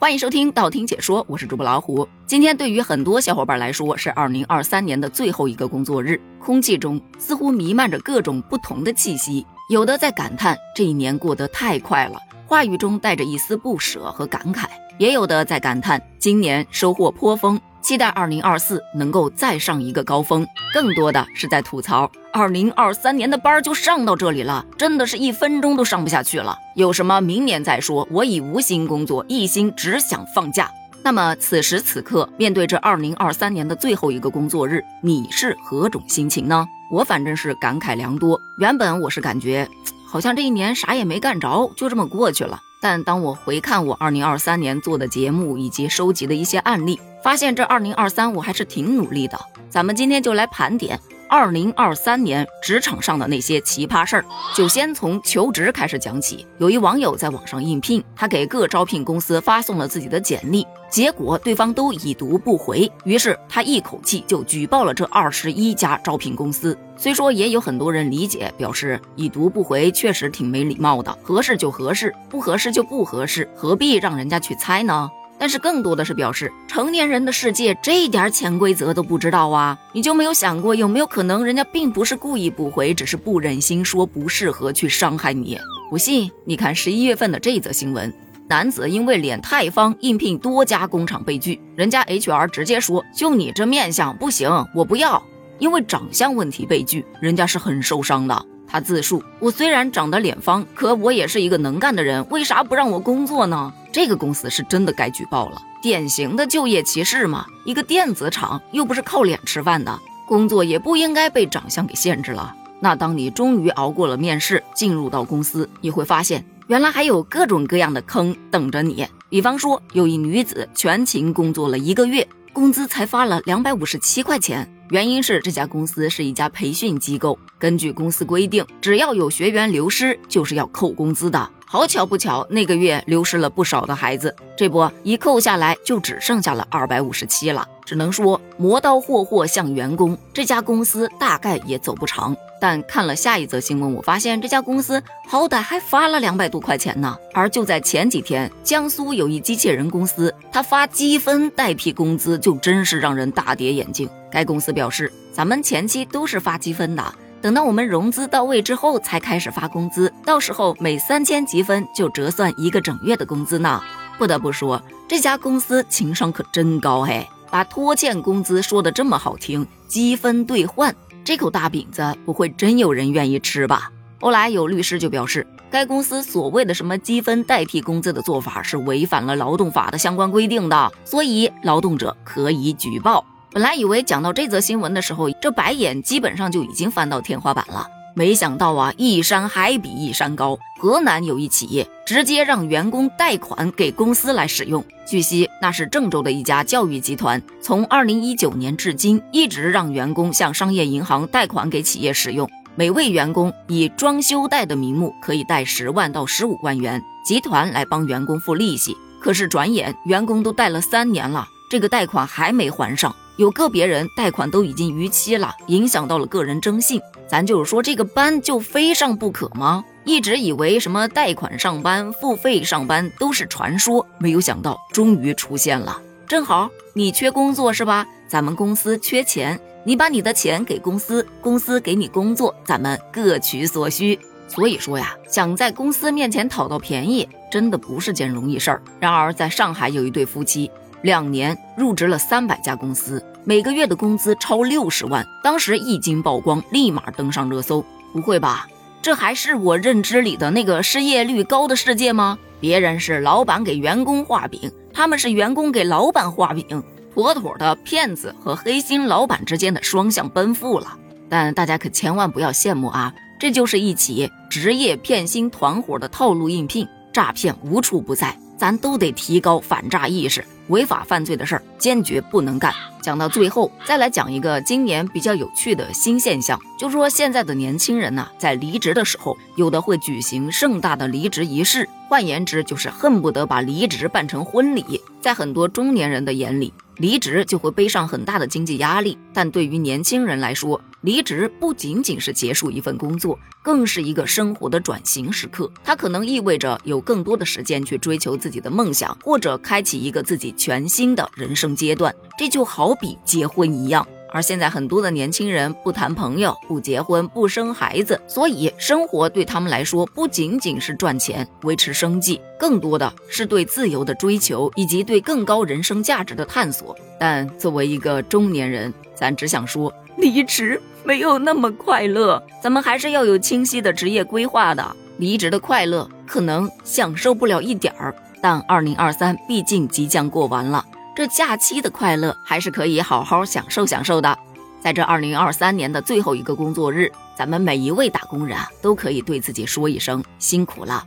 欢迎收听道听解说，我是主播老虎。今天对于很多小伙伴来说是二零二三年的最后一个工作日，空气中似乎弥漫着各种不同的气息，有的在感叹这一年过得太快了，话语中带着一丝不舍和感慨；也有的在感叹今年收获颇丰。期待二零二四能够再上一个高峰，更多的是在吐槽二零二三年的班就上到这里了，真的是一分钟都上不下去了。有什么明年再说，我已无心工作，一心只想放假。那么此时此刻，面对这二零二三年的最后一个工作日，你是何种心情呢？我反正是感慨良多。原本我是感觉，好像这一年啥也没干着，就这么过去了。但当我回看我二零二三年做的节目以及收集的一些案例，发现这二零二三我还是挺努力的。咱们今天就来盘点二零二三年职场上的那些奇葩事儿。就先从求职开始讲起。有一网友在网上应聘，他给各招聘公司发送了自己的简历。结果对方都已读不回，于是他一口气就举报了这二十一家招聘公司。虽说也有很多人理解，表示已读不回确实挺没礼貌的，合适就合适，不合适就不合适，何必让人家去猜呢？但是更多的是表示，成年人的世界这一点潜规则都不知道啊？你就没有想过，有没有可能人家并不是故意不回，只是不忍心说不适合去伤害你？不信，你看十一月份的这则新闻。男子因为脸太方应聘多家工厂被拒，人家 HR 直接说：“就你这面相不行，我不要。”因为长相问题被拒，人家是很受伤的。他自述：“我虽然长得脸方，可我也是一个能干的人，为啥不让我工作呢？”这个公司是真的该举报了，典型的就业歧视嘛！一个电子厂又不是靠脸吃饭的，工作也不应该被长相给限制了。那当你终于熬过了面试，进入到公司，你会发现。原来还有各种各样的坑等着你，比方说有一女子全勤工作了一个月，工资才发了两百五十七块钱，原因是这家公司是一家培训机构，根据公司规定，只要有学员流失，就是要扣工资的。好巧不巧，那个月流失了不少的孩子，这不一扣下来，就只剩下了二百五十七了。只能说磨刀霍霍向员工，这家公司大概也走不长。但看了下一则新闻，我发现这家公司好歹还发了两百多块钱呢。而就在前几天，江苏有一机器人公司，他发积分代替工资，就真是让人大跌眼镜。该公司表示，咱们前期都是发积分的，等到我们融资到位之后才开始发工资，到时候每三千积分就折算一个整月的工资呢。不得不说，这家公司情商可真高嘿。把拖欠工资说的这么好听，积分兑换这口大饼子，不会真有人愿意吃吧？后来有律师就表示，该公司所谓的什么积分代替工资的做法是违反了劳动法的相关规定的，所以劳动者可以举报。本来以为讲到这则新闻的时候，这白眼基本上就已经翻到天花板了。没想到啊，一山还比一山高。河南有一企业直接让员工贷款给公司来使用。据悉，那是郑州的一家教育集团，从二零一九年至今，一直让员工向商业银行贷款给企业使用。每位员工以装修贷的名目，可以贷十万到十五万元，集团来帮员工付利息。可是转眼员工都贷了三年了，这个贷款还没还上。有个别人贷款都已经逾期了，影响到了个人征信。咱就是说，这个班就非上不可吗？一直以为什么贷款上班、付费上班都是传说，没有想到终于出现了。正好你缺工作是吧？咱们公司缺钱，你把你的钱给公司，公司给你工作，咱们各取所需。所以说呀，想在公司面前讨到便宜，真的不是件容易事儿。然而，在上海有一对夫妻。两年入职了三百家公司，每个月的工资超六十万。当时一经曝光，立马登上热搜。不会吧？这还是我认知里的那个失业率高的世界吗？别人是老板给员工画饼，他们是员工给老板画饼，妥妥的骗子和黑心老板之间的双向奔赴了。但大家可千万不要羡慕啊！这就是一起职业骗薪团伙的套路应聘，诈骗无处不在。咱都得提高反诈意识，违法犯罪的事儿坚决不能干。讲到最后，再来讲一个今年比较有趣的新现象，就是说现在的年轻人呢，在离职的时候，有的会举行盛大的离职仪式，换言之，就是恨不得把离职办成婚礼。在很多中年人的眼里，离职就会背上很大的经济压力，但对于年轻人来说，离职不仅仅是结束一份工作，更是一个生活的转型时刻。它可能意味着有更多的时间去追求自己的梦想，或者开启一个自己全新的人生阶段。这就好比结婚一样。而现在很多的年轻人不谈朋友、不结婚、不生孩子，所以生活对他们来说不仅仅是赚钱、维持生计，更多的是对自由的追求以及对更高人生价值的探索。但作为一个中年人，咱只想说，离职没有那么快乐，咱们还是要有清晰的职业规划的。离职的快乐可能享受不了一点儿，但二零二三毕竟即将过完了。这假期的快乐还是可以好好享受享受的。在这二零二三年的最后一个工作日，咱们每一位打工人啊，都可以对自己说一声辛苦了。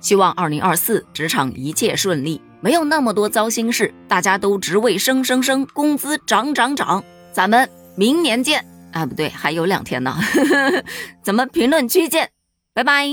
希望二零二四职场一切顺利，没有那么多糟心事，大家都职位升升升，工资涨涨涨。咱们明年见啊，不对，还有两天呢。咱们评论区见，拜拜。